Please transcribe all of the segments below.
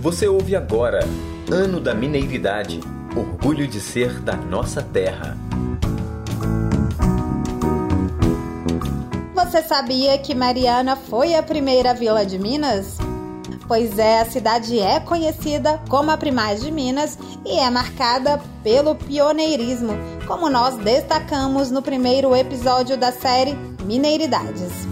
Você ouve agora Ano da Mineiridade Orgulho de ser da nossa terra. Você sabia que Mariana foi a primeira vila de Minas? Pois é, a cidade é conhecida como a Primaz de Minas e é marcada pelo pioneirismo, como nós destacamos no primeiro episódio da série Mineiridades.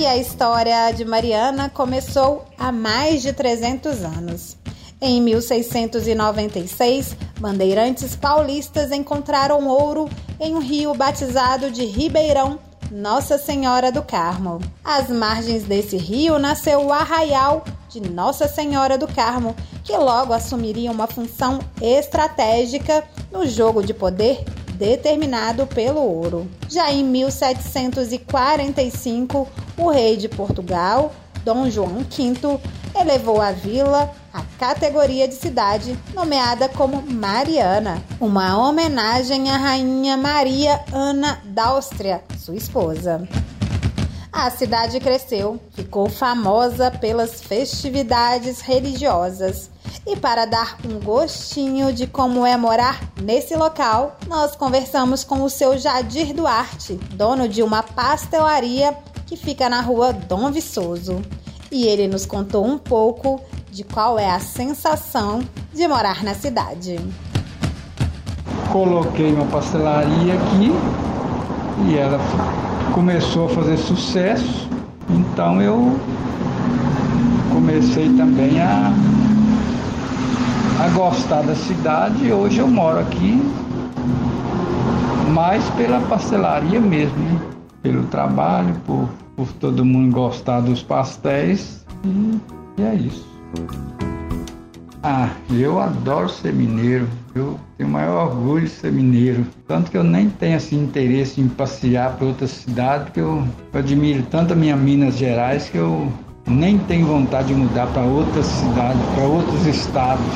E a história de Mariana começou há mais de 300 anos. Em 1696, bandeirantes paulistas encontraram ouro em um rio batizado de Ribeirão Nossa Senhora do Carmo. Às margens desse rio nasceu o arraial de Nossa Senhora do Carmo, que logo assumiria uma função estratégica no jogo de poder determinado pelo ouro. Já em 1745, o rei de Portugal, Dom João V, elevou a vila à categoria de cidade, nomeada como Mariana, uma homenagem à rainha Maria Ana d'Áustria, sua esposa. A cidade cresceu, ficou famosa pelas festividades religiosas e para dar um gostinho de como é morar nesse local, nós conversamos com o seu Jadir Duarte, dono de uma pastelaria que fica na rua Dom Viçoso. E ele nos contou um pouco de qual é a sensação de morar na cidade. Coloquei uma pastelaria aqui e ela começou a fazer sucesso, então eu comecei também a a gostar da cidade e hoje eu moro aqui mais pela pastelaria mesmo? Pelo trabalho, por, por todo mundo gostar dos pastéis e, e é isso. Ah, eu adoro ser mineiro. Eu tenho o maior orgulho de ser mineiro. Tanto que eu nem tenho assim, interesse em passear para outra cidade, porque eu, eu admiro tanto a minha Minas Gerais que eu nem tenho vontade de mudar para outra cidade, para outros estados.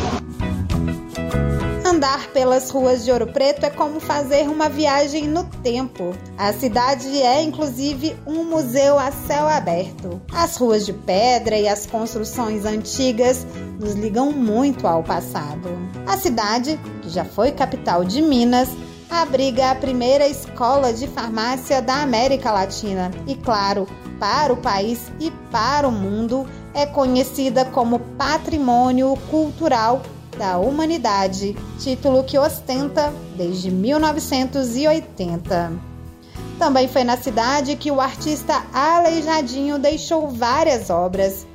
Andar pelas ruas de Ouro Preto é como fazer uma viagem no tempo. A cidade é, inclusive, um museu a céu aberto. As ruas de pedra e as construções antigas nos ligam muito ao passado. A cidade, que já foi capital de Minas, abriga a primeira escola de farmácia da América Latina e, claro, para o país e para o mundo, é conhecida como Patrimônio Cultural da Humanidade, título que ostenta desde 1980. Também foi na cidade que o artista Aleijadinho deixou várias obras,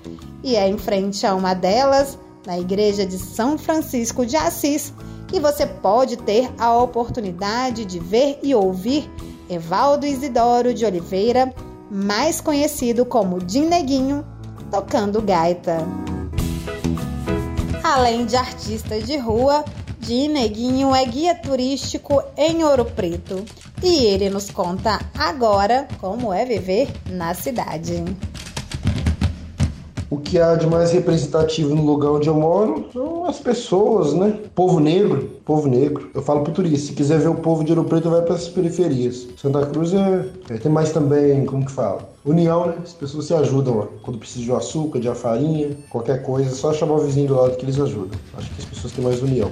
e é em frente a uma delas, na igreja de São Francisco de Assis, que você pode ter a oportunidade de ver e ouvir Evaldo Isidoro de Oliveira, mais conhecido como Dineguinho, tocando gaita. Além de artista de rua, Dineguinho é guia turístico em Ouro Preto e ele nos conta agora como é viver na cidade. O que há de mais representativo no lugar onde eu moro são as pessoas, né? Povo negro, povo negro. Eu falo pro turista, se quiser ver o povo de Ouro Preto, vai para as periferias. Santa Cruz é, é, tem mais também, como que fala? União, né? As pessoas se ajudam lá. Quando precisa de açúcar, de farinha, qualquer coisa, é só chamar o vizinho do lado que eles ajudam. Acho que as pessoas têm mais união.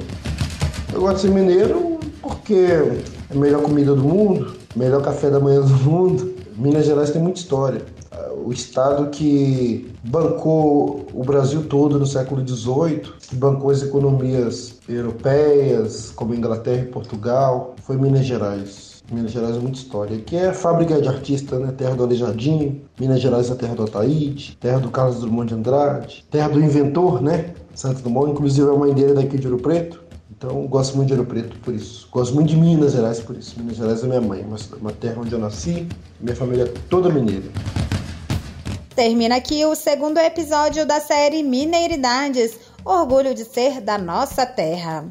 Eu gosto de ser mineiro porque é a melhor comida do mundo, melhor café da manhã do mundo. Minas Gerais tem muita história o estado que bancou o Brasil todo no século XVIII, bancou as economias europeias, como Inglaterra e Portugal, foi Minas Gerais. Minas Gerais é muita história. Aqui é fábrica de artista, né? Terra do Aleijadinho, Minas Gerais é a terra do Ataíde, terra do Carlos Drummond de Andrade, terra do inventor, né? Santo Dumont, inclusive a mãe dele é daqui de Ouro Preto. Então, gosto muito de Ouro Preto por isso. Gosto muito de Minas Gerais por isso. Minas Gerais é minha mãe, uma terra onde eu nasci, minha família é toda mineira. Termina aqui o segundo episódio da série Mineiridades Orgulho de Ser da Nossa Terra.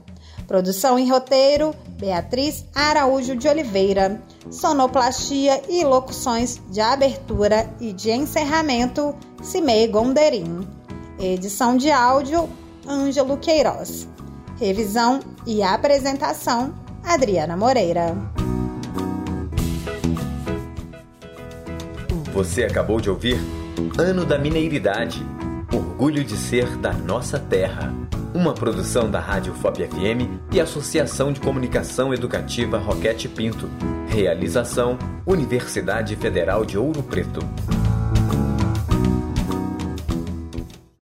Produção e roteiro: Beatriz Araújo de Oliveira. Sonoplastia e locuções de abertura e de encerramento: Cimei Gonderim. Edição de áudio: Ângelo Queiroz. Revisão e apresentação: Adriana Moreira. Você acabou de ouvir Ano da Mineiridade. Orgulho de ser da nossa terra. Uma produção da Rádio FOP FM e Associação de Comunicação Educativa Roquete Pinto. Realização: Universidade Federal de Ouro Preto.